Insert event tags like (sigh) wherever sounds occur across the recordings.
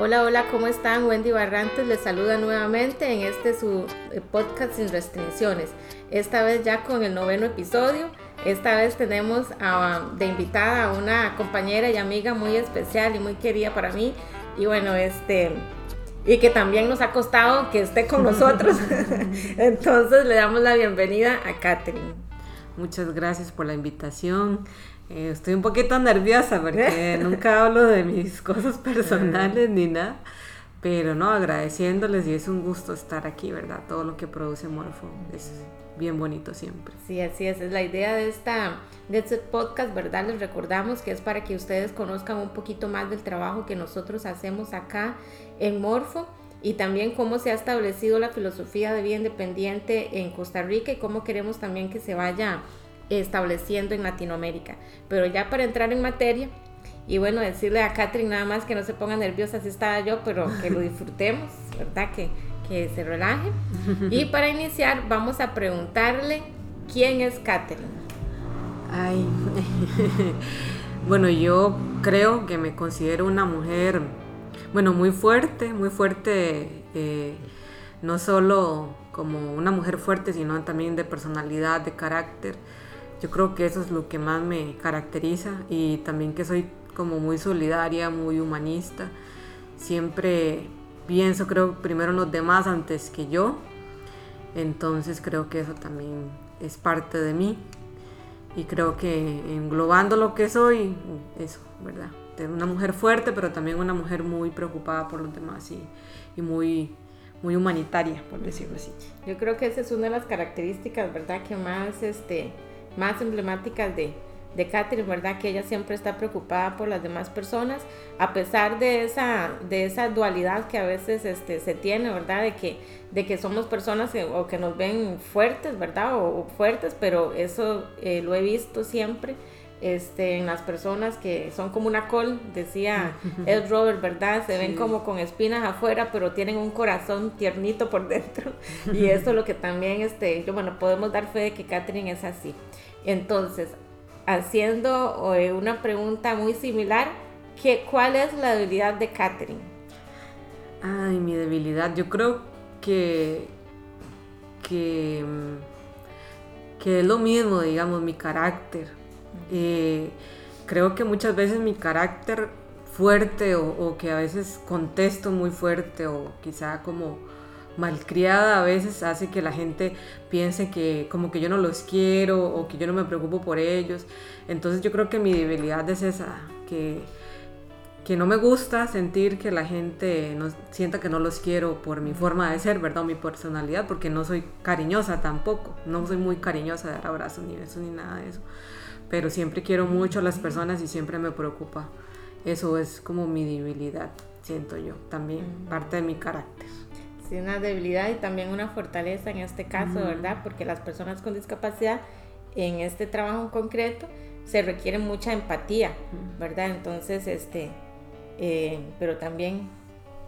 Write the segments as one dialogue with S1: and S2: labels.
S1: Hola, hola, ¿cómo están? Wendy Barrantes les saluda nuevamente en este su eh, podcast sin restricciones. Esta vez ya con el noveno episodio. Esta vez tenemos de invitada a una compañera y amiga muy especial y muy querida para mí. Y bueno, este, y que también nos ha costado que esté con nosotros. (laughs) (laughs) Entonces le damos la bienvenida a Catherine.
S2: Muchas gracias por la invitación. Eh, estoy un poquito nerviosa porque (laughs) nunca hablo de mis cosas personales ni nada, pero no, agradeciéndoles y es un gusto estar aquí, ¿verdad? Todo lo que produce Morfo es bien bonito siempre.
S1: Sí, así es, es la idea de, esta, de este podcast, ¿verdad? Les recordamos que es para que ustedes conozcan un poquito más del trabajo que nosotros hacemos acá en Morfo y también cómo se ha establecido la filosofía de vida independiente en Costa Rica y cómo queremos también que se vaya estableciendo en Latinoamérica. Pero ya para entrar en materia, y bueno, decirle a Catherine nada más que no se ponga nerviosa, si estaba yo, pero que lo (laughs) disfrutemos, ¿verdad? Que, que se relaje. (laughs) Y para iniciar, vamos a preguntarle quién es Catherine.
S2: Ay, (laughs) bueno, yo creo que me considero una mujer, bueno, muy fuerte, muy fuerte, eh, no solo como una mujer fuerte, sino también de personalidad, de carácter. Yo creo que eso es lo que más me caracteriza y también que soy como muy solidaria, muy humanista. Siempre pienso, creo, primero en los demás antes que yo. Entonces creo que eso también es parte de mí. Y creo que englobando lo que soy, eso, ¿verdad? Una mujer fuerte, pero también una mujer muy preocupada por los demás y, y muy, muy humanitaria, por decirlo así.
S1: Yo creo que esa es una de las características, ¿verdad? Que más, este, más emblemáticas de, de Catherine, ¿verdad? Que ella siempre está preocupada por las demás personas, a pesar de esa, de esa dualidad que a veces este, se tiene, ¿verdad? De que, de que somos personas que, o que nos ven fuertes, ¿verdad? O, fuertes, pero eso eh, lo he visto siempre. Este, en las personas que son como una col, decía (laughs) Ed Robert, ¿verdad? Se ven como con espinas afuera, pero tienen un corazón tiernito por dentro. (laughs) Y eso es lo que también, este, yo, bueno, podemos dar fe de que Catherine es así. Entonces, haciendo eh, una pregunta muy similar, ¿qué, ¿cuál es la debilidad de Catherine?
S2: Ay, mi debilidad, yo creo que, que, que es lo mismo, digamos, mi carácter. Eh, creo que muchas veces mi carácter fuerte o, que a veces contesto muy fuerte o quizá como malcriada a veces hace que la gente piense que como que yo no los quiero o que yo no me preocupo por ellos. Entonces yo creo que mi debilidad es esa, que, que no me gusta sentir que la gente no, sienta que no los quiero por mi forma de ser, ¿verdad? O mi personalidad, porque no soy cariñosa tampoco, no soy muy cariñosa de dar abrazos ni besos ni nada de eso. Pero siempre quiero mucho a las personas y siempre me preocupa. Eso es como mi debilidad, siento yo, también parte de mi carácter
S1: una debilidad y también una fortaleza en este caso, ¿verdad? Porque las personas con discapacidad en este trabajo en concreto se requiere mucha empatía, ¿verdad? Entonces, este, eh, pero también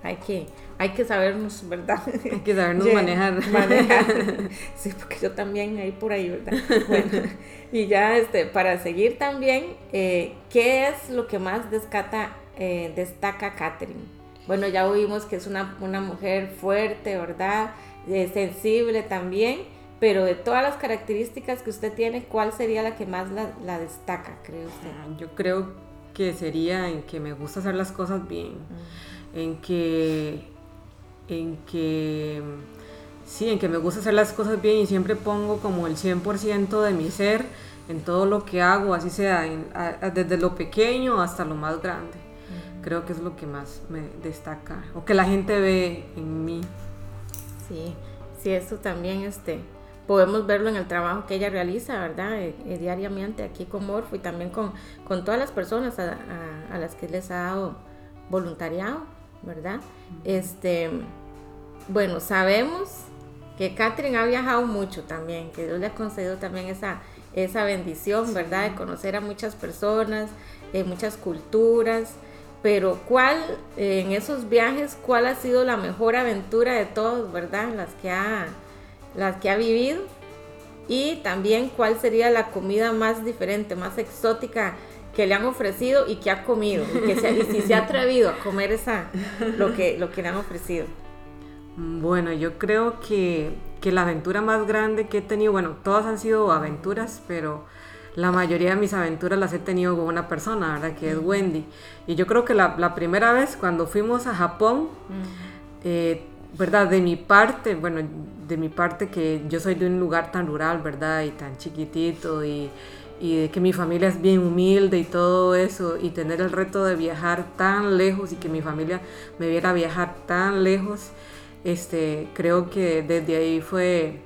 S1: hay que, hay que sabernos, ¿verdad?
S2: Hay que sabernos (laughs) manejar. (laughs)
S1: Sí, porque yo también ahí por ahí, ¿verdad? Bueno, (laughs) y ya este, para seguir también, eh, ¿qué es lo que más descata, eh, destaca Catherine? Bueno, ya oímos que es una, mujer fuerte, ¿verdad? Eh, sensible también, pero de todas las características que usted tiene, ¿cuál sería la que más la, destaca, cree usted?
S2: Ah, yo creo que sería en que me gusta hacer las cosas bien, en que, en que, sí, en que me gusta hacer las cosas bien y siempre pongo como el 100% de mi ser en todo lo que hago, así sea desde lo pequeño hasta lo más grande. Creo que es lo que más me destaca o que la gente ve en mí.
S1: Sí, sí, eso también este, podemos verlo en el trabajo que ella realiza, ¿verdad? Eh, eh, diariamente aquí con Morfo y también con, con todas las personas a, las que les ha dado voluntariado, ¿verdad? Este, bueno, sabemos que Catherine ha viajado mucho también, que Dios le ha concedido también esa, esa bendición, ¿verdad? De conocer a muchas personas, de muchas culturas pero cuál en esos viajes cuál ha sido la mejor aventura de todos, ¿verdad? Las que ha las que ha vivido y también cuál sería la comida más diferente, más exótica que le han ofrecido y que ha comido, y, que se, y si se ha atrevido a comer esa, lo, que, lo que le han ofrecido.
S2: Bueno, yo creo que, que la aventura más grande que he tenido, bueno, todas han sido aventuras, pero la mayoría de mis aventuras las he tenido con una persona, ¿verdad? Que es Wendy. Y yo creo que la, la primera vez cuando fuimos a Japón, eh, ¿verdad? De mi parte, bueno, de mi parte que yo soy de un lugar tan rural, ¿verdad? Y tan chiquitito y, y de que mi familia es bien humilde y todo eso, y tener el reto de viajar tan lejos y que mi familia me viera viajar tan lejos, este, creo que desde ahí fue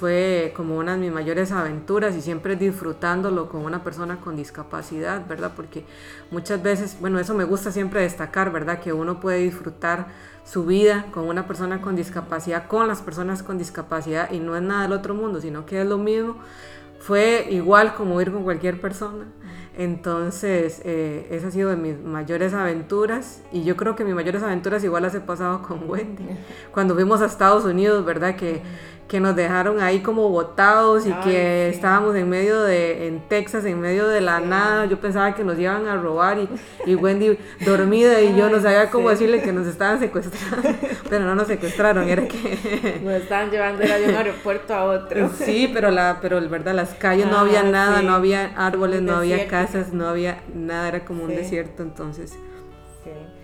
S2: fue como una de mis mayores aventuras y siempre disfrutándolo con una persona con discapacidad, ¿verdad? Porque muchas veces, bueno, eso me gusta siempre destacar, ¿verdad? Que uno puede disfrutar su vida con una persona con discapacidad, con las personas con discapacidad y no es nada del otro mundo, sino que es lo mismo. Fue igual como ir con cualquier persona. Entonces, eh, esa ha sido de mis mayores aventuras y yo creo que mis mayores aventuras igual las he pasado con Wendy. (laughs) Cuando fuimos a Estados Unidos, ¿verdad? Que que nos dejaron ahí como botados y que estábamos en medio de, en Texas, en medio de la nada. Yo pensaba que nos iban a robar y, y Wendy dormida y yo no sabía cómo decirle que nos estaban secuestrando, (laughs) pero no nos secuestraron, era que... (laughs)
S1: Nos estaban llevando de un aeropuerto a otro. (laughs)
S2: Sí, pero la, pero verdad, las calles no había nada, no había árboles, no había casas, no había nada, era como un desierto, entonces...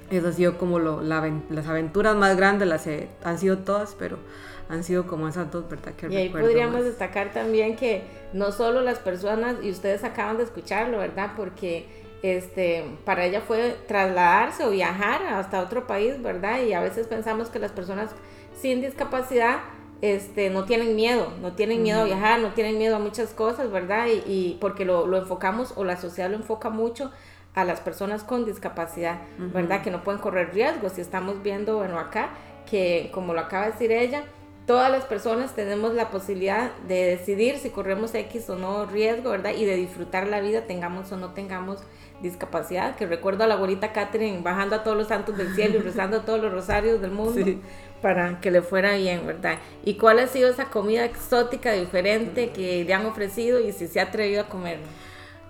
S2: Eso ha sido como lo, las aventuras más grandes, las han sido todas, pero han sido como esas dos, ¿verdad?
S1: Que y ahí podríamos destacar también que no solo las personas, y ustedes acaban de escucharlo, ¿verdad? Porque este, para ella fue trasladarse o viajar hasta otro país, ¿verdad? Y a veces pensamos que las personas sin discapacidad este, no tienen miedo, no tienen miedo a viajar, no tienen miedo a muchas cosas, ¿verdad? Y, porque lo, lo, enfocamos o la sociedad lo enfoca mucho a las personas con discapacidad, ¿verdad? Que no pueden correr riesgos. Y estamos viendo, bueno, acá, que como lo acaba de decir ella, todas las personas tenemos la posibilidad de decidir si corremos X o no riesgo, ¿verdad? Y de disfrutar la vida, tengamos o no tengamos discapacidad. Que recuerdo a la abuelita Catherine bajando a todos los santos del cielo y (laughs) rezando a todos los rosarios del mundo para que le fuera bien, ¿verdad? ¿Y cuál ha sido esa comida exótica, diferente que le han ofrecido y si se ha atrevido a comer?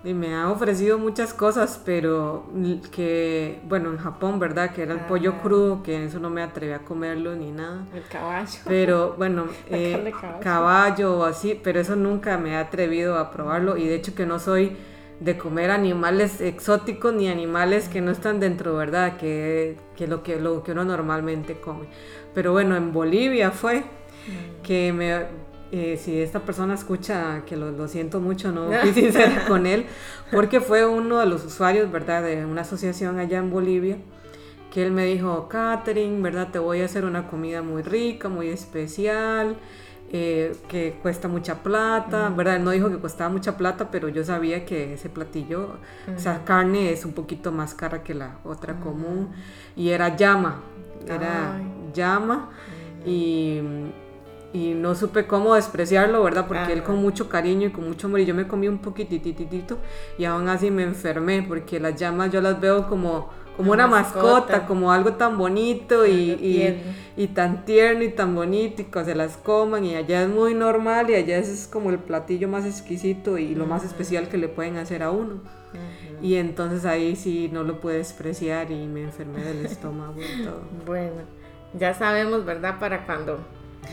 S2: Y me ha ofrecido muchas cosas, pero que, bueno, en Japón, ¿verdad? Que era el pollo ah. crudo, que eso no me atreví a comerlo ni nada.
S1: El caballo.
S2: Pero bueno, (laughs) eh, caballo o así, pero eso nunca me he atrevido a probarlo y de hecho que no soy de comer animales exóticos ni animales que no están dentro, ¿verdad? Que, que, lo, que lo que uno normalmente come. Pero bueno, en Bolivia fue mm. que me eh, si esta persona escucha que lo, siento mucho, no (laughs) fui sincera con él, porque fue uno de los usuarios, ¿verdad?, de una asociación allá en Bolivia, que él me dijo, Catherine, ¿verdad?, te voy a hacer una comida muy rica, muy especial, eh, que cuesta mucha plata, ¿verdad? Él no dijo que costaba mucha plata, pero yo sabía que ese platillo, o sea, carne es un poquito más cara que la otra común, y era llama, era llama, y y no supe cómo despreciarlo, ¿verdad? Porque él con mucho cariño y con mucho amor, y yo me comí un poquitititito y aún así me enfermé, porque las llamas yo las veo como, como una, mascota, como algo tan bonito y, y, tan tierno y tan bonito y que se las coman y allá es muy normal y allá es como el platillo más exquisito y lo más especial que le pueden hacer a uno. Y entonces ahí sí no lo pude despreciar y me enfermé del (laughs) estómago y todo.
S1: Bueno, ya sabemos, ¿verdad? Para cuando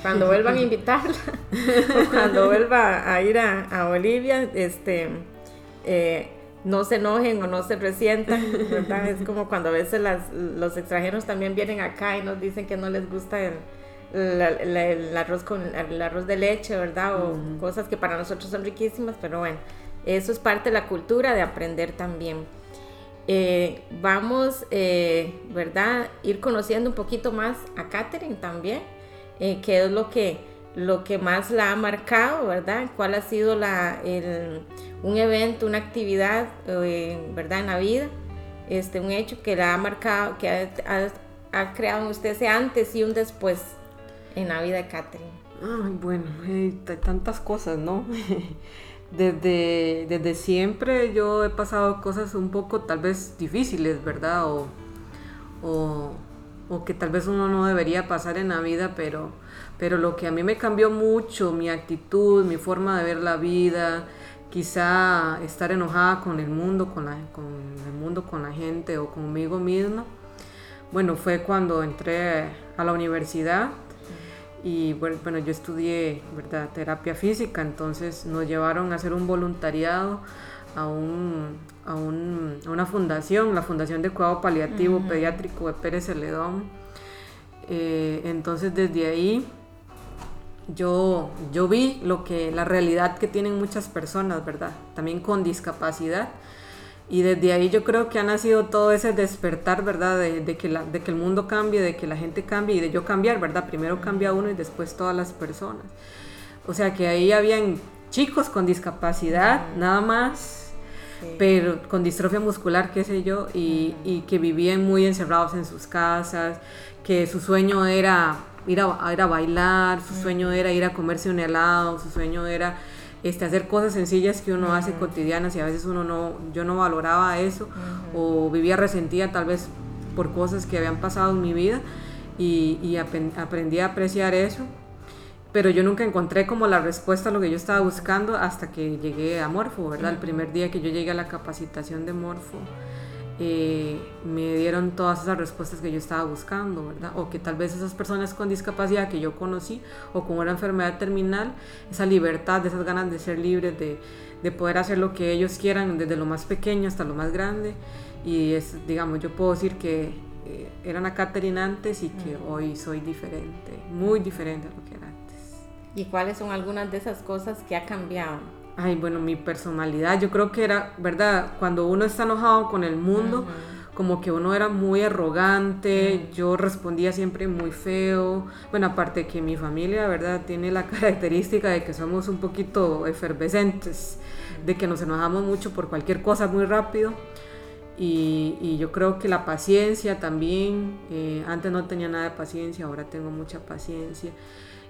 S1: cuando vuelvan a invitarla, (laughs) o cuando vuelva a ir a, Bolivia, este, eh, no se enojen o no se resientan, ¿verdad? Es como cuando a veces los extranjeros también vienen acá y nos dicen que no les gusta el, el arroz con el arroz de leche, ¿verdad? O cosas que para nosotros son riquísimas, pero bueno, eso es parte de la cultura de aprender también. Eh, vamos, eh, ¿verdad? Ir conociendo un poquito más a Catherine también eh, qué es lo que, lo que más la ha marcado, ¿verdad? ¿Cuál ha sido la, un evento, una actividad, eh, ¿verdad? En la vida, este, un hecho que la ha marcado, que ha, creado en usted ese antes y un después en la vida de Catherine.
S2: Ay, bueno, hay tantas cosas, ¿no? (laughs) Desde, desde siempre yo he pasado cosas un poco tal vez difíciles, ¿verdad? O, o que tal vez uno no debería pasar en la vida, pero, pero lo que a mí me cambió mucho, mi actitud, mi forma de ver la vida, quizá estar enojada con el mundo, con, la, con el mundo, con la gente o conmigo misma, bueno, fue cuando entré a la universidad y bueno, yo estudié ¿verdad? terapia física, entonces nos llevaron a hacer un voluntariado a, un, a, un, a una fundación, la Fundación de Cuidado Paliativo Pediátrico de Pérez Celedón. Eh, entonces desde ahí yo, yo vi lo que, la realidad que tienen muchas personas, ¿verdad? También con discapacidad y desde ahí yo creo que ha nacido todo ese despertar, ¿verdad? De, que la, de que el mundo cambie, de que la gente cambie y de yo cambiar, ¿verdad? Primero cambia uno y después todas las personas. O sea que ahí habían chicos con discapacidad, nada más, pero con distrofia muscular, qué sé yo, y, y, que vivían muy encerrados en sus casas, que su sueño era ir a, ir a bailar, su sueño era ir a comerse un helado, su sueño era este, hacer cosas sencillas que uno hace cotidianas y a veces uno no, yo no valoraba eso o vivía resentida tal vez por cosas que habían pasado en mi vida y, aprendí a apreciar eso. Pero yo nunca encontré como la respuesta a lo que yo estaba buscando hasta que llegué a Morfo, ¿verdad? El primer día que yo llegué a la capacitación de Morfo. Eh, me dieron todas esas respuestas que yo estaba buscando, ¿verdad? O que tal vez esas personas con discapacidad que yo conocí o con una enfermedad terminal, esa libertad, esas ganas de ser libres, de, de poder hacer lo que ellos quieran, desde lo más pequeño hasta lo más grande. Y es, digamos, yo puedo decir que eh, eran a Catherine antes y que hoy soy diferente, muy diferente a lo que.
S1: ¿Y cuáles son algunas de esas cosas que ha cambiado?
S2: ay, bueno, mi personalidad, yo creo que era, ¿verdad? Cuando uno está enojado con el mundo, como que uno era muy arrogante, yo respondía siempre muy feo. Bueno, aparte que mi familia, ¿verdad? Tiene la (laughs) característica de que somos un poquito efervescentes, de que nos enojamos mucho por cualquier cosa muy rápido. Y, yo creo que la paciencia también, eh, antes no tenía nada de paciencia, ahora tengo mucha paciencia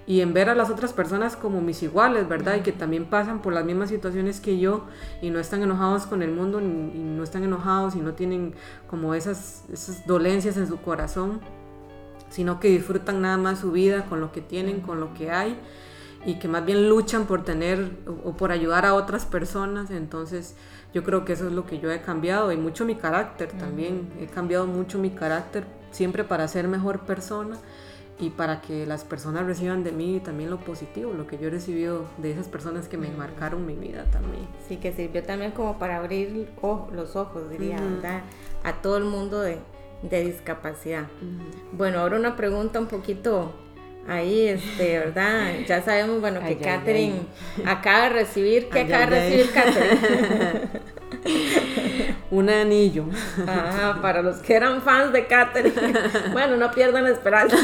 S2: y en ver a las otras personas como mis iguales, ¿verdad? Y que también pasan por las mismas situaciones que yo y no están enojados con el mundo y no están enojados y no tienen como esas, esas dolencias en su corazón, sino que disfrutan nada más su vida con lo que tienen, con lo que hay y que más bien luchan por tener o, por ayudar a otras personas. Entonces yo creo que eso es lo que yo he cambiado y mucho mi carácter también. He cambiado mucho mi carácter siempre para ser mejor persona y para que las personas reciban de mí también lo positivo, lo que yo he recibido de esas personas que me marcaron mi vida también.
S1: Sí, que sirvió también como para abrir los ojos, diría, A todo el mundo de, discapacidad. Bueno, ahora una pregunta un poquito ahí, este, ¿verdad? Ya sabemos, bueno, que Catherine acaba de recibir, ¿qué acaba de recibir Catherine? (laughs)
S2: un anillo.
S1: Ajá, para los que eran fans de Katherine. Bueno, no pierdan la esperanza.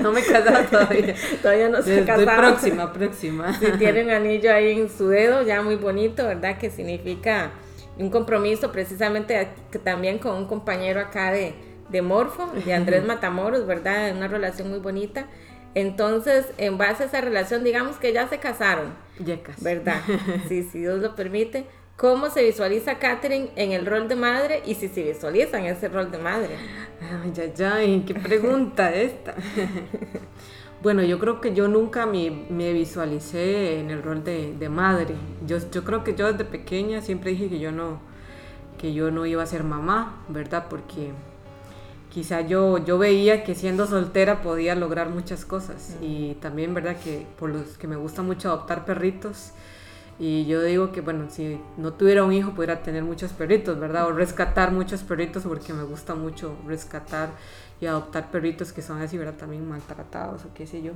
S2: no me he casado todavía.
S1: todavía no se
S2: Estoy próxima, próxima.
S1: Si tienen anillo ahí en su dedo, ya muy bonito, ¿verdad? Que significa un compromiso precisamente también con un compañero acá de, de Morfo, de Andrés Matamoros, ¿verdad? Una relación muy bonita. Entonces, en base a esa relación, digamos que ya se casaron.
S2: Ya casi.
S1: ¿Verdad? (laughs) Sí, si Dios lo permite. ¿Cómo se visualiza Catherine en el rol de madre y si se visualiza en ese rol de madre?
S2: Ay, ay, ay, qué pregunta esta. (laughs) bueno, yo creo que yo nunca me, me visualicé en el rol de, de, madre. Yo, yo creo que yo desde pequeña siempre dije que yo no, que yo no iba a ser mamá, ¿verdad? Porque quizá yo, yo veía que siendo soltera podía lograr muchas cosas. Y también, ¿verdad? Que por los que me gusta mucho adoptar perritos y yo digo que, bueno, si no tuviera un hijo, pudiera tener muchos perritos, ¿verdad? O rescatar muchos perritos, porque me gusta mucho rescatar y adoptar perritos que son así, ¿verdad? También maltratados o qué sé yo.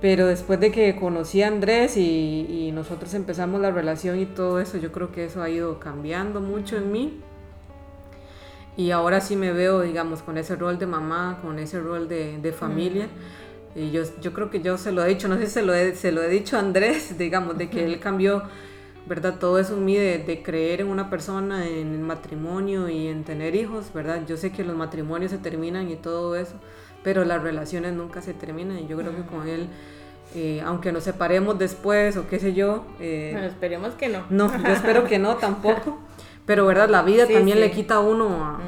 S2: Pero después de que conocí a Andrés y, y nosotros empezamos la relación y todo eso, yo creo que eso ha ido cambiando mucho en mí. Y ahora sí me veo, digamos, con ese rol de mamá, con ese rol de, de familia. Y yo, yo creo que yo se lo he dicho, no sé si se lo he, se lo he dicho a Andrés, (laughs) digamos, de que él cambió, ¿verdad? Todo eso en mí de, de, creer en una persona, en el matrimonio y en tener hijos, ¿verdad? Yo sé que los matrimonios se terminan y todo eso, pero las relaciones nunca se terminan y yo creo que con él... Eh, aunque nos separemos después o qué sé yo.
S1: Eh, bueno, esperemos que no.
S2: No, yo espero (laughs) que no tampoco. Pero, ¿verdad? La vida también le quita a uno a,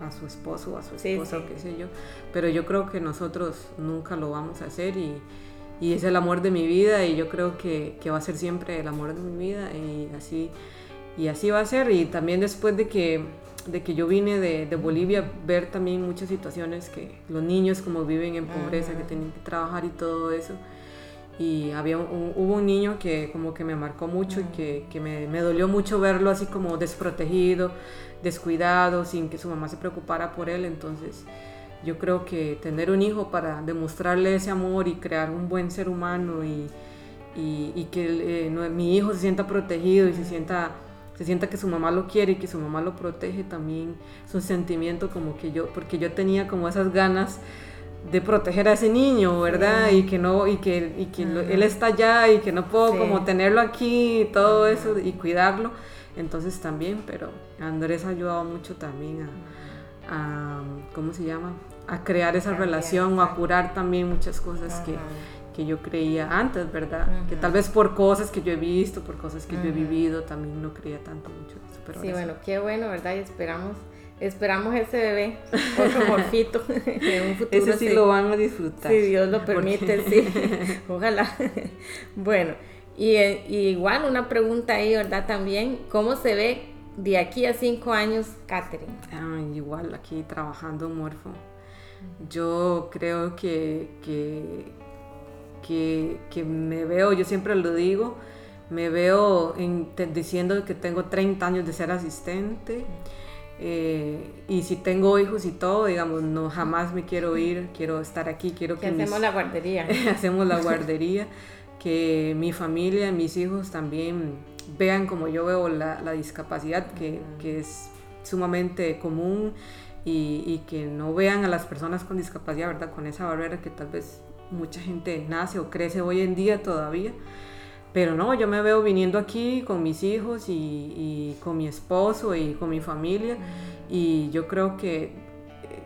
S2: a su esposo o a su esposa o qué sé yo. Pero yo creo que nosotros nunca lo vamos a hacer y, y es el amor de mi vida y yo creo que, que, va a ser siempre el amor de mi vida y así, y así va a ser. Y también después de que, de que yo vine de, de Bolivia, ver también muchas situaciones que los niños como viven en pobreza, que tienen que trabajar y todo eso. Y había hubo un niño que como que me marcó mucho y que, que me, me, dolió mucho verlo así como desprotegido, descuidado, sin que su mamá se preocupara por él. Entonces yo creo que tener un hijo para demostrarle ese amor y crear un buen ser humano y, y, que eh, mi hijo se sienta protegido y se sienta, se sienta que su mamá lo quiere y que su mamá lo protege también es un sentimiento como que yo, porque yo tenía como esas ganas de proteger a ese niño, ¿verdad? Y que no, y que, y que él está allá y que no puedo como tenerlo aquí y todo eso y cuidarlo. Entonces también, pero Andrés ha ayudado mucho también a, a ¿cómo se llama? a crear esa relación o a curar también muchas cosas que, que, yo creía antes, ¿verdad? Que tal vez por cosas que yo he visto, por cosas que yo he vivido, también no creía tanto mucho eso.
S1: Pero sí, bueno, qué bueno, ¿verdad? Y esperamos, esperamos ese bebé, otro (laughs) morfito, en un futuro.
S2: Ese sí, lo van a disfrutar.
S1: Si Dios lo permite, sí. (laughs) Ojalá. (laughs) bueno, y, y igual una pregunta ahí, ¿verdad? También, ¿cómo se ve de aquí a cinco años, Catherine?
S2: Ah, igual aquí trabajando Morfo. Yo creo que, que, que, me veo, yo siempre lo digo, me veo diciendo que tengo 30 años de ser asistente. Eh, y si tengo hijos y todo, digamos, no jamás me quiero ir, quiero estar aquí, quiero
S1: que... hacemos la guardería. (laughs)
S2: hacemos la guardería, que mi familia, mis hijos también vean como yo veo la, la discapacidad, que, que, es sumamente común y, que no vean a las personas con discapacidad, ¿verdad? Con esa barrera que tal vez mucha gente nace o crece hoy en día todavía. Pero no, yo me veo viniendo aquí con mis hijos y, con mi esposo y con mi familia y yo creo que eh,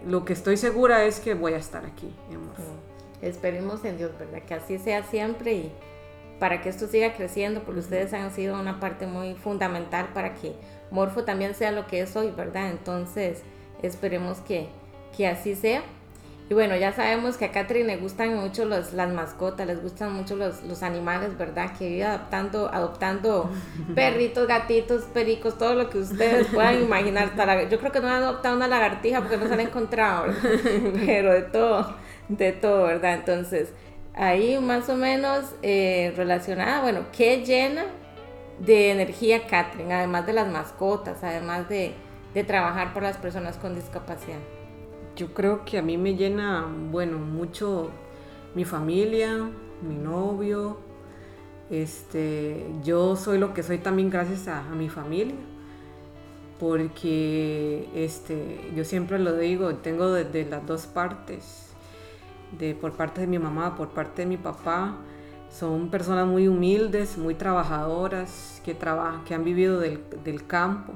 S2: lo que estoy segura es que voy a estar aquí.
S1: Esperemos en Dios, ¿verdad? Que así sea siempre y para que esto siga creciendo, porque ustedes han sido una parte muy fundamental para que Morfo también sea lo que es hoy, ¿verdad? Entonces, Esperemos que, que así sea. Y bueno, ya sabemos que a Catherine le gustan mucho los, las mascotas, les gustan mucho los, los animales, ¿verdad? Que vive adoptando, adoptando (laughs) perritos, gatitos, pericos, todo lo que ustedes puedan imaginar. Yo creo que no han adoptado una lagartija porque no se han encontrado, (laughs) pero de todo, de todo, ¿verdad? Entonces, ahí más o menos eh, relacionada, bueno, ¿qué llena de energía Catherine? Además de las mascotas, además de de trabajar por las personas con discapacidad?
S2: Yo creo que a mí me llena, bueno, mucho mi familia, mi novio. Este, yo soy lo que soy también gracias a, mi familia, porque este, yo siempre lo digo, tengo de, las dos partes, de, por parte de mi mamá, por parte de mi papá. Son personas muy humildes, muy trabajadoras, que, trabajan, que han vivido del, del campo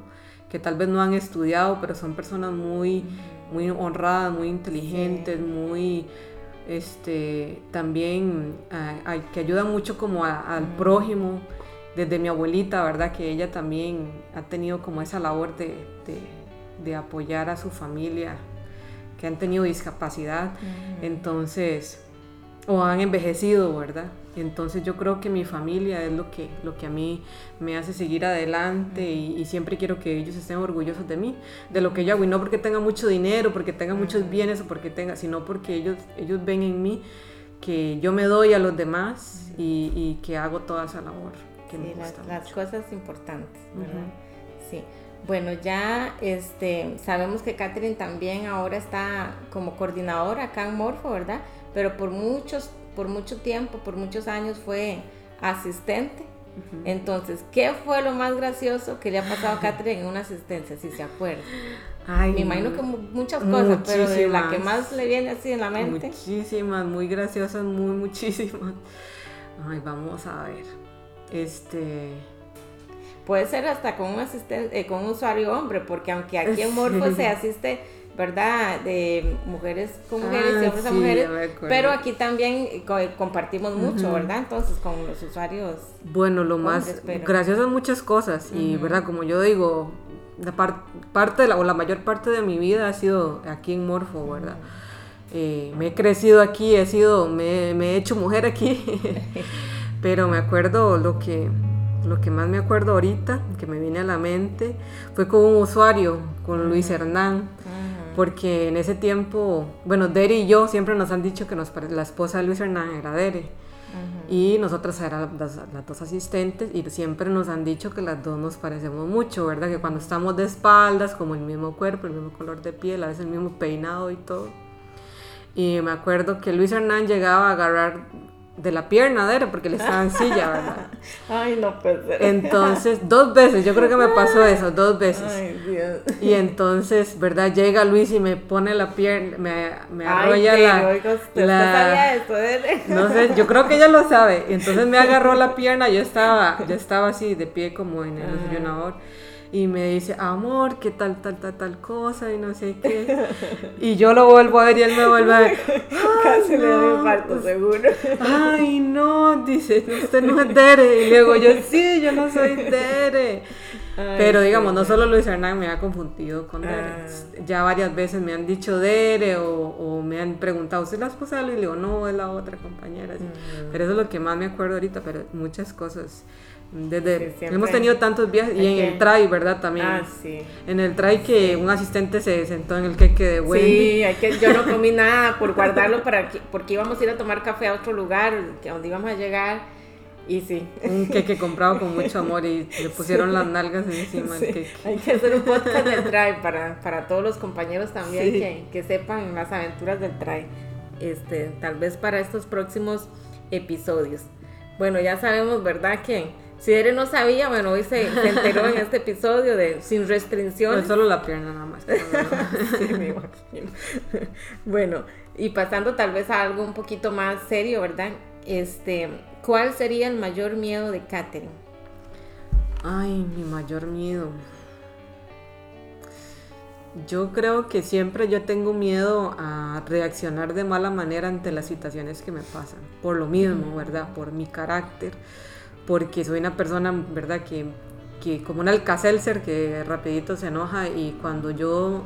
S2: que tal vez no han estudiado, pero son personas muy, muy honradas, muy inteligentes, muy este también que ayudan mucho como al prójimo. Desde mi abuelita verdad que ella también ha tenido como esa labor de, de, apoyar a su familia que han tenido discapacidad. Entonces o han envejecido verdad entonces yo creo que mi familia es lo que, lo que a mí me hace seguir adelante y, siempre quiero que ellos estén orgullosos de mí, de lo que yo hago. Y no porque tenga mucho dinero, porque tenga muchos bienes o porque tenga, sino porque ellos, ellos ven en mí que yo me doy a los demás y, que hago toda esa labor. Que
S1: sí, las, cosas importantes, ¿verdad? Sí. Bueno, ya este, sabemos que Catherine también ahora está como coordinadora acá en Morfo, ¿verdad? Pero por muchos por mucho tiempo, por muchos años fue asistente. Entonces, ¿qué fue lo más gracioso que le ha pasado a Catherine en una asistencia, si se acuerda? Ay, Me imagino que muchas cosas, pero de la que más le viene así en la mente.
S2: Muchísimas, muy graciosas, muy muchísimas. Ay, vamos a ver. Este.
S1: Puede ser hasta con un asistente, eh, con un usuario hombre, porque aunque aquí en Morfo se asiste ¿verdad? De mujeres con mujeres y ah, hombres a mujeres. Pero aquí también compartimos mucho, ¿verdad? Entonces, con los usuarios.
S2: Bueno, lo más. Gracias a muchas cosas. Y, ¿verdad? Como yo digo, la parte de la, o la mayor parte de mi vida ha sido aquí en Morfo, ¿verdad? Eh, me he crecido aquí, he sido, me, me he hecho mujer aquí, (laughs) pero me acuerdo lo que, lo que más me acuerdo ahorita, que me viene a la mente, fue con un usuario, con Luis Hernán, porque en ese tiempo, bueno, Dere y yo siempre nos han dicho que nos la esposa de Luis Hernán era Dere. Y nosotras eran las, dos asistentes y siempre nos han dicho que las dos nos parecemos mucho, ¿verdad? Que cuando estamos de espaldas, como el mismo cuerpo, el mismo color de piel, a veces el mismo peinado y todo. Y me acuerdo que Luis Hernán llegaba a agarrar de la pierna de él, porque él estaba en silla, ¿verdad? (laughs)
S1: Ay, no puede ser.
S2: Entonces, dos veces, yo creo que me pasó eso, dos veces. Ay, Dios. Y entonces, ¿verdad? Llega Luis y me pone la pierna, me, me arrolla la... Oigo, la esto, no sé, yo creo que ella lo sabe. Entonces me (laughs) agarró la pierna, yo estaba, yo estaba así de pie como en el desayunador y me dice, amor, qué tal, tal, tal, tal cosa y no sé qué. (laughs) Y yo lo vuelvo a ver y él me vuelve a ver. (laughs)
S1: Casi le doy infarto, seguro.
S2: Ay, no, dice, usted no es Dere. Y luego yo, sí, yo no soy (laughs) Dere. Pero digamos, no solo Luis Hernán me ha confundido con Dere. Ah. Ya varias veces me han dicho Dere o, o, me han preguntado, ¿usted la esposa de Luis? Y le digo, no, es la otra compañera. Pero eso es lo que más me acuerdo ahorita, pero muchas cosas desde, hemos tenido tantos viajes y en el try, ¿verdad? También.
S1: Ah, sí.
S2: En el try que un asistente se sentó en el queque de Wendy.
S1: Sí, hay que, yo no (laughs) comí nada por guardarlo para porque íbamos a ir a tomar café a otro lugar, que donde íbamos a llegar. Y sí.
S2: Un queque comprado con mucho amor y (laughs) le pusieron las nalgas encima
S1: sí. Hay que hacer un podcast del try para, para todos los compañeros también que, que sepan las aventuras del try. Este, tal vez para estos próximos episodios. Bueno, ya sabemos, ¿verdad? Que si Ere no sabía, bueno, hoy se, enteró en este episodio de sin restricciones.
S2: solo la pierna nada más. (laughs) sí, me
S1: imagino. Bueno, y pasando tal vez a algo un poquito más serio, ¿verdad? Este, ¿cuál sería el mayor miedo de Katherine?
S2: Ay, mi mayor miedo. Yo creo que siempre yo tengo miedo a reaccionar de mala manera ante las situaciones que me pasan. Por lo mismo, ¿verdad? Por mi carácter porque soy una persona, ¿verdad? Que, que como un alcacelser que rapidito se enoja y cuando yo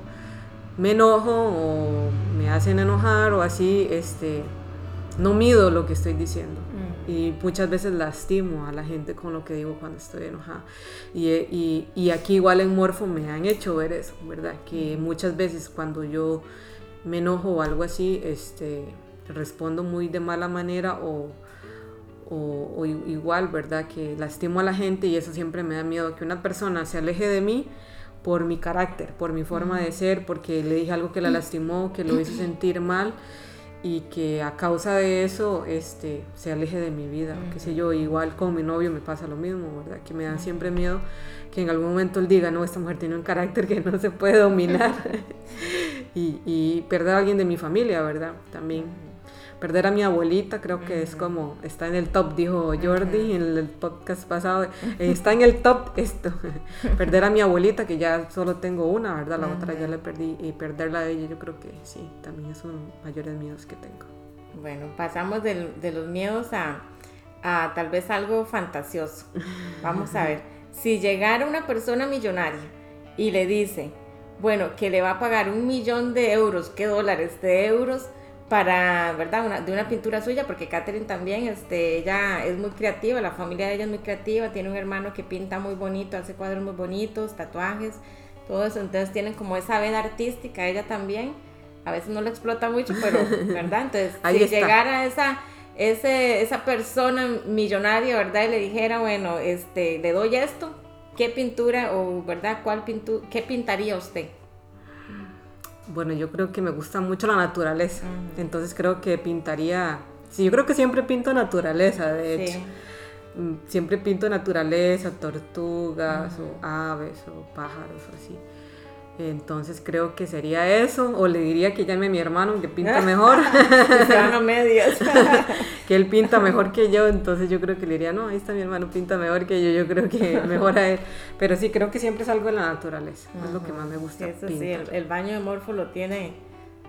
S2: me enojo o me hacen enojar o así, este, no mido lo que estoy diciendo. Mm. Y muchas veces lastimo a la gente con lo que digo cuando estoy enojada. Y, y, y, aquí igual en Morfo me han hecho ver eso, ¿verdad? Que mm. muchas veces cuando yo me enojo o algo así, este, respondo muy de mala manera o o, igual, ¿verdad? Que lastimo a la gente y eso siempre me da miedo, que una persona se aleje de mí por mi carácter, por mi forma de ser, porque le dije algo que la lastimó, que lo hizo sentir mal y que a causa de eso este, se aleje de mi vida. Que sé yo, igual con mi novio me pasa lo mismo, ¿verdad? Que me da siempre miedo que en algún momento él diga, no, esta mujer tiene un carácter que no se puede dominar (laughs) y, y perder a alguien de mi familia, ¿verdad? También perder a mi abuelita creo que es como, está en el top, dijo Jordi en el podcast pasado, eh, está en el top esto, (laughs) perder a mi abuelita que ya solo tengo una, ¿verdad? La otra ya la perdí y perderla de ella yo creo que sí, también es uno de los mayores miedos que tengo.
S1: Bueno, pasamos de, de los miedos a, a tal vez algo fantasioso. Vamos a ver, si llegara una persona millonaria y le dice, bueno, que le va a pagar un millón de euros, ¿qué dólares? De euros para, ¿verdad? de una pintura suya, porque Catherine también, este, ella es muy creativa, la familia de ella es muy creativa, tiene un hermano que pinta muy bonito, hace cuadros muy bonitos, tatuajes, todo eso, entonces tienen como esa vena artística, ella también, a veces no la explota mucho, pero, (laughs) ¿verdad? Entonces, si llegara esa, ese, esa persona millonaria, ¿verdad? Y le dijera, bueno, este, le doy esto, ¿qué pintura o, ¿verdad? ¿Cuál pintura, qué pintaría usted?
S2: Bueno, yo creo que me gusta mucho la naturaleza. Entonces creo que pintaría. Sí, yo creo que siempre pinto naturaleza, de hecho. Mm, siempre pinto naturaleza, tortugas o aves o pájaros o así. Entonces creo que sería eso, o le diría que llame a mi hermano que pinta (laughs) mejor.
S1: hermano (laughs) medias. (laughs)
S2: que él pinta mejor que yo, entonces yo creo que le diría, no, ahí está mi hermano, pinta mejor que yo, yo creo que mejor a él. Pero sí, creo que siempre es algo en la naturaleza, es lo que más me gusta.
S1: eso sí, el, baño de Morfo lo tiene,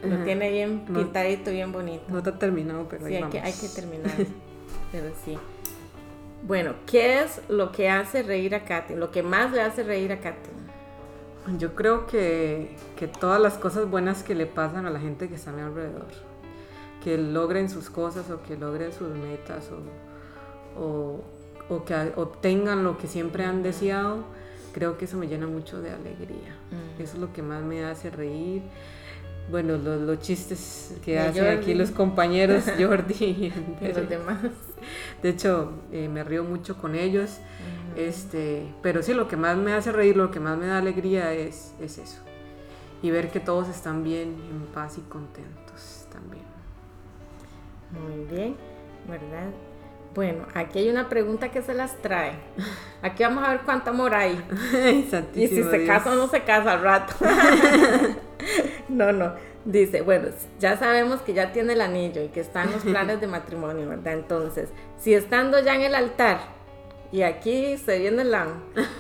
S1: lo tiene bien pintadito, bien bonito.
S2: No está terminado, pero
S1: sí, hay, Que, hay que terminar, pero sí. Bueno, ¿qué es lo que hace reír a Katy? Lo que más le hace reír a Katy.
S2: Yo creo que, que, todas las cosas buenas que le pasan a la gente que está a mi alrededor. que logren sus cosas o que logren sus metas o, o, que obtengan lo que siempre han deseado, creo que eso me llena mucho de alegría. Eso es lo que más me hace reír. Bueno, los, chistes que hacen aquí los compañeros (laughs) Jordi
S1: y, los demás.
S2: De hecho, eh, me río mucho con ellos. Este, pero sí, lo que más me hace reír, lo que más me da alegría es, es eso. Y ver que todos están bien, en paz y contentos también.
S1: Muy bien, ¿verdad? Bueno, aquí hay una pregunta que se las trae. Aquí vamos a ver cuánto amor hay. (laughs) y si se casa o no se casa al rato. (laughs) no, no. Dice, bueno, ya sabemos que ya tiene el anillo y que están los (laughs) planes de matrimonio, ¿verdad? Entonces, si estando ya en el altar, y aquí se viene la,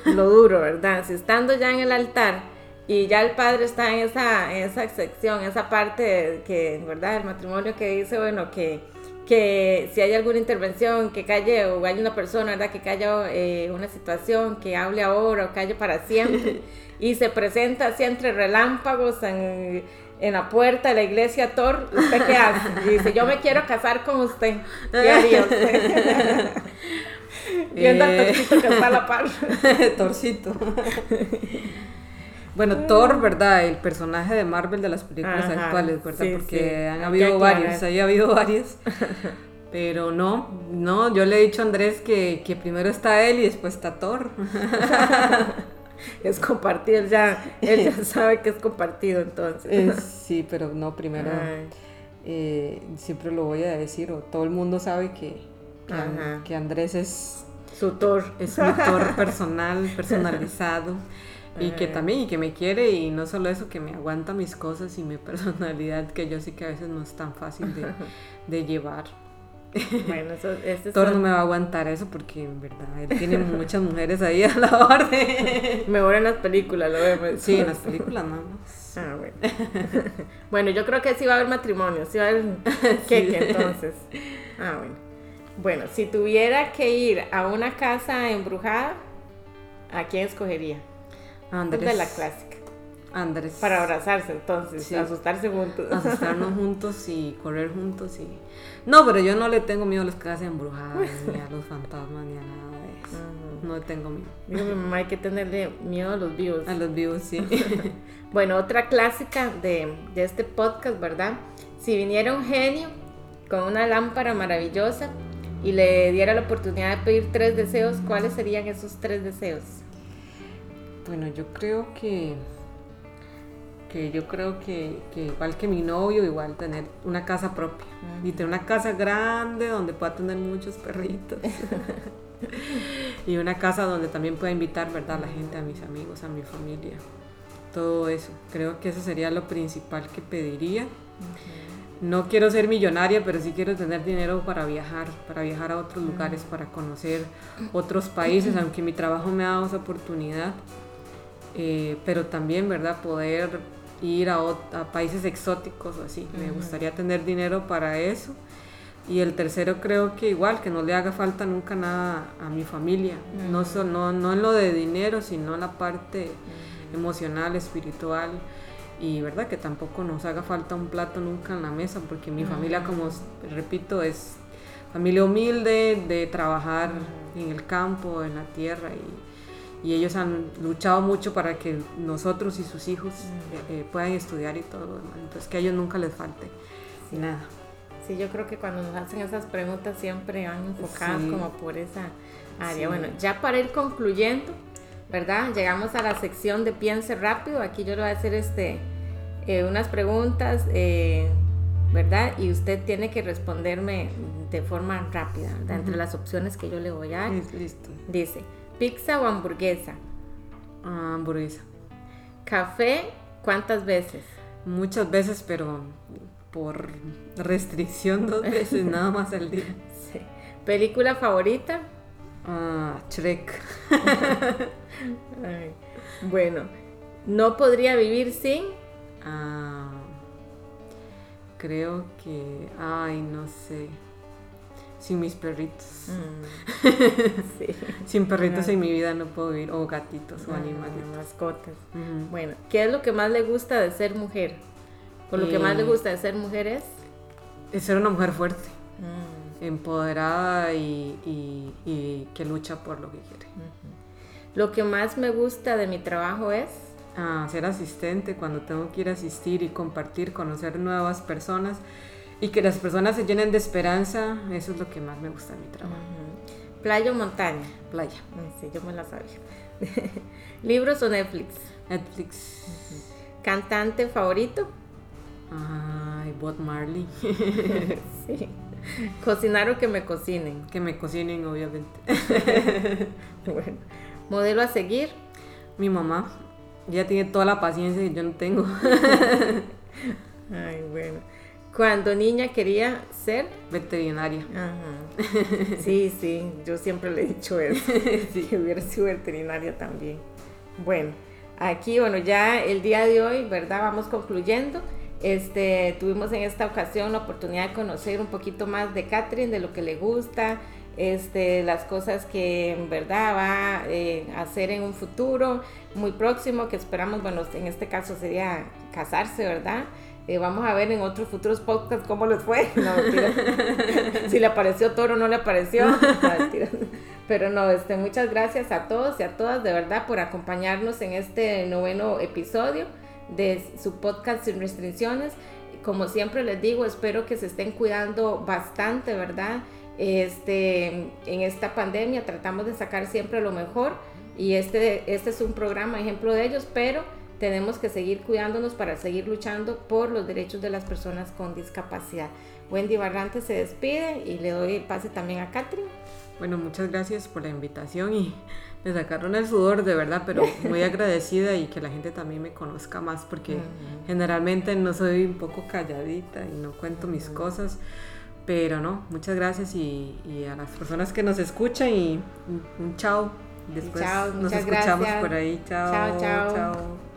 S1: lo duro, ¿verdad? Si estando ya en el altar y ya el padre está en esa, en esa sección, esa parte que, ¿verdad? El matrimonio que dice, bueno, que que si hay alguna intervención, que calle o hay una persona, ¿verdad? Que calle eh, una situación, que hable ahora o calle para siempre. (laughs) y se presenta así entre relámpagos en, la puerta de la iglesia Thor, ¿usted qué hace? Y dice, yo me quiero casar con usted. ¿Qué haría usted? Viendo al eh. torcito que está a la par. (laughs)
S2: torcito. Bueno, Thor, ¿verdad? El personaje de Marvel de las películas actuales, ¿verdad? Porque han habido varios, ahí ha habido varios. (laughs) Pero no, no, yo le he dicho a Andrés que, primero está él y después está Thor. (laughs)
S1: es compartido, ya, él ya sabe que es compartido entonces.
S2: sí, pero no, primero eh, siempre lo voy a decir, o todo el mundo sabe que, que, Andrés es
S1: su Thor.
S2: Es un Thor (laughs) personal, personalizado. Y que también, y que me quiere, y no solo eso, que me aguanta mis cosas y mi personalidad, que yo sí que a veces no es tan fácil de, (laughs) llevar.
S1: Bueno, eso, eso
S2: Thor no me va a aguantar eso porque en verdad él tiene muchas mujeres ahí a la orden. (laughs)
S1: Mejor en las películas lo vemos.
S2: Sí, en las películas nada más.
S1: Ah, bueno. bueno, yo creo que sí va a haber matrimonio, sí va a haber queque entonces. Ah, bueno. Bueno, si tuviera que ir a una casa embrujada, ¿a quién escogería?
S2: Andrés.
S1: De la clásica.
S2: Andrés.
S1: Para abrazarse entonces, asustarse juntos.
S2: Asustarnos (laughs) juntos y correr juntos y... No, pero yo no le tengo miedo a las casas embrujadas, ni a los fantasmas, ni a nada de eso. No le tengo miedo.
S1: Digo, mi mamá hay que tenerle miedo a los vivos.
S2: A los vivos, sí. (laughs)
S1: bueno, otra clásica de, de este podcast, ¿verdad? Si viniera un genio con una lámpara maravillosa y le diera la oportunidad de pedir tres deseos, ¿cuáles serían esos tres deseos?
S2: Bueno, yo creo que, que yo creo que, igual que mi novio, igual tener una casa propia. Y tener una casa grande donde pueda tener muchos perritos. (laughs) y una casa donde también pueda invitar, ¿verdad? A la gente, a mis amigos, a mi familia. Todo eso. Creo que eso sería lo principal que pediría. No quiero ser millonaria, pero sí quiero tener dinero para viajar, para viajar a otros lugares, para conocer otros países, aunque mi trabajo me ha dado esa oportunidad. Eh, pero también, ¿verdad? Poder ir a, países exóticos o así. Me gustaría tener dinero para eso. Y el tercero creo que igual, que no le haga falta nunca nada a mi familia. no, no, no en lo de dinero, sino en la parte emocional, espiritual. Y verdad que tampoco nos haga falta un plato nunca en la mesa, porque mi familia, como repito, es familia humilde, de trabajar en el campo, en la tierra. Y, y ellos han luchado mucho para que nosotros y sus hijos eh, eh, puedan estudiar y todo Entonces, que a ellos nunca les falte nada.
S1: Sí, yo creo que cuando nos hacen esas preguntas siempre van enfocadas como por esa área. Bueno, ya para ir concluyendo, ¿verdad? Llegamos a la sección de piense rápido. Aquí yo le voy a hacer este, eh, unas preguntas, ¿verdad? Y usted tiene que responderme de forma rápida, Entre las opciones que yo le voy a dar.
S2: Listo.
S1: Dice, ¿Pizza o hamburguesa?
S2: Ah, hamburguesa.
S1: ¿Café cuántas veces?
S2: Muchas veces, pero por restricción dos veces (laughs) nada más al día.
S1: Sí. ¿Película favorita?
S2: Ah, Shrek. (laughs)
S1: bueno, ¿no podría vivir sin?
S2: Ah, creo que, ay, no sé. Sin mis perritos. Mm. (laughs) Sin perritos en mi vida no puedo vivir. O gatitos o animales.
S1: Mascotas. Bueno, ¿qué es lo que más le gusta de ser mujer? ¿Por lo que más le eh, gusta de ser mujer es?
S2: es ser una mujer fuerte, mm. Empoderada y, que lucha por lo que quiere.
S1: Lo que más me gusta de mi trabajo es
S2: ah, ser asistente cuando tengo que ir a asistir y compartir, conocer nuevas personas y que las personas se llenen de esperanza, eso es lo que más me gusta de mi trabajo.
S1: ¿Playa o montaña?
S2: Playa.
S1: Sí, yo me la sabía. (laughs) ¿Libros o Netflix?
S2: Netflix.
S1: ¿Cantante favorito?
S2: Ay, Bob Marley. (laughs) (laughs)
S1: sí. (laughs) ¿Cocinar o que me cocinen?
S2: Que me cocinen, obviamente. (laughs)
S1: bueno. ¿Modelo a seguir?
S2: Mi mamá. Ella tiene toda la paciencia y yo no tengo. (laughs)
S1: Ay, bueno. Cuando niña quería ser
S2: veterinaria.
S1: Sí, sí, yo siempre le he dicho eso, que hubiera sido veterinaria también. Bueno, aquí, bueno, ya el día de hoy, ¿verdad? Vamos concluyendo. Este, tuvimos en esta ocasión la oportunidad de conocer un poquito más de Catherine, de lo que le gusta, este, las cosas que en verdad va eh, a hacer en un futuro muy próximo, que esperamos, bueno, en este caso sería casarse, ¿verdad? Eh, vamos a ver en otros futuros podcasts cómo les fue. (laughs) No, si le apareció toro o no le apareció. (laughs) Pero no, este, muchas gracias a todos y a todas de verdad por acompañarnos en este noveno episodio de su podcast sin restricciones. Como siempre les digo, espero que se estén cuidando bastante, ¿verdad? Este, en esta pandemia tratamos de sacar siempre lo mejor y este, este es un programa ejemplo de ellos, pero tenemos que seguir cuidándonos para seguir luchando por los derechos de las personas con discapacidad. Wendy Barrante se despide y le doy el pase también a Catherine.
S2: Bueno, muchas gracias por la invitación y me sacaron el sudor de verdad, pero muy agradecida y que la gente también me conozca más porque generalmente no soy un poco calladita y no cuento mis cosas. Pero no, muchas gracias y, a las personas que nos escuchan y un, chao. Después nos escuchamos por ahí. chao. chao. chao.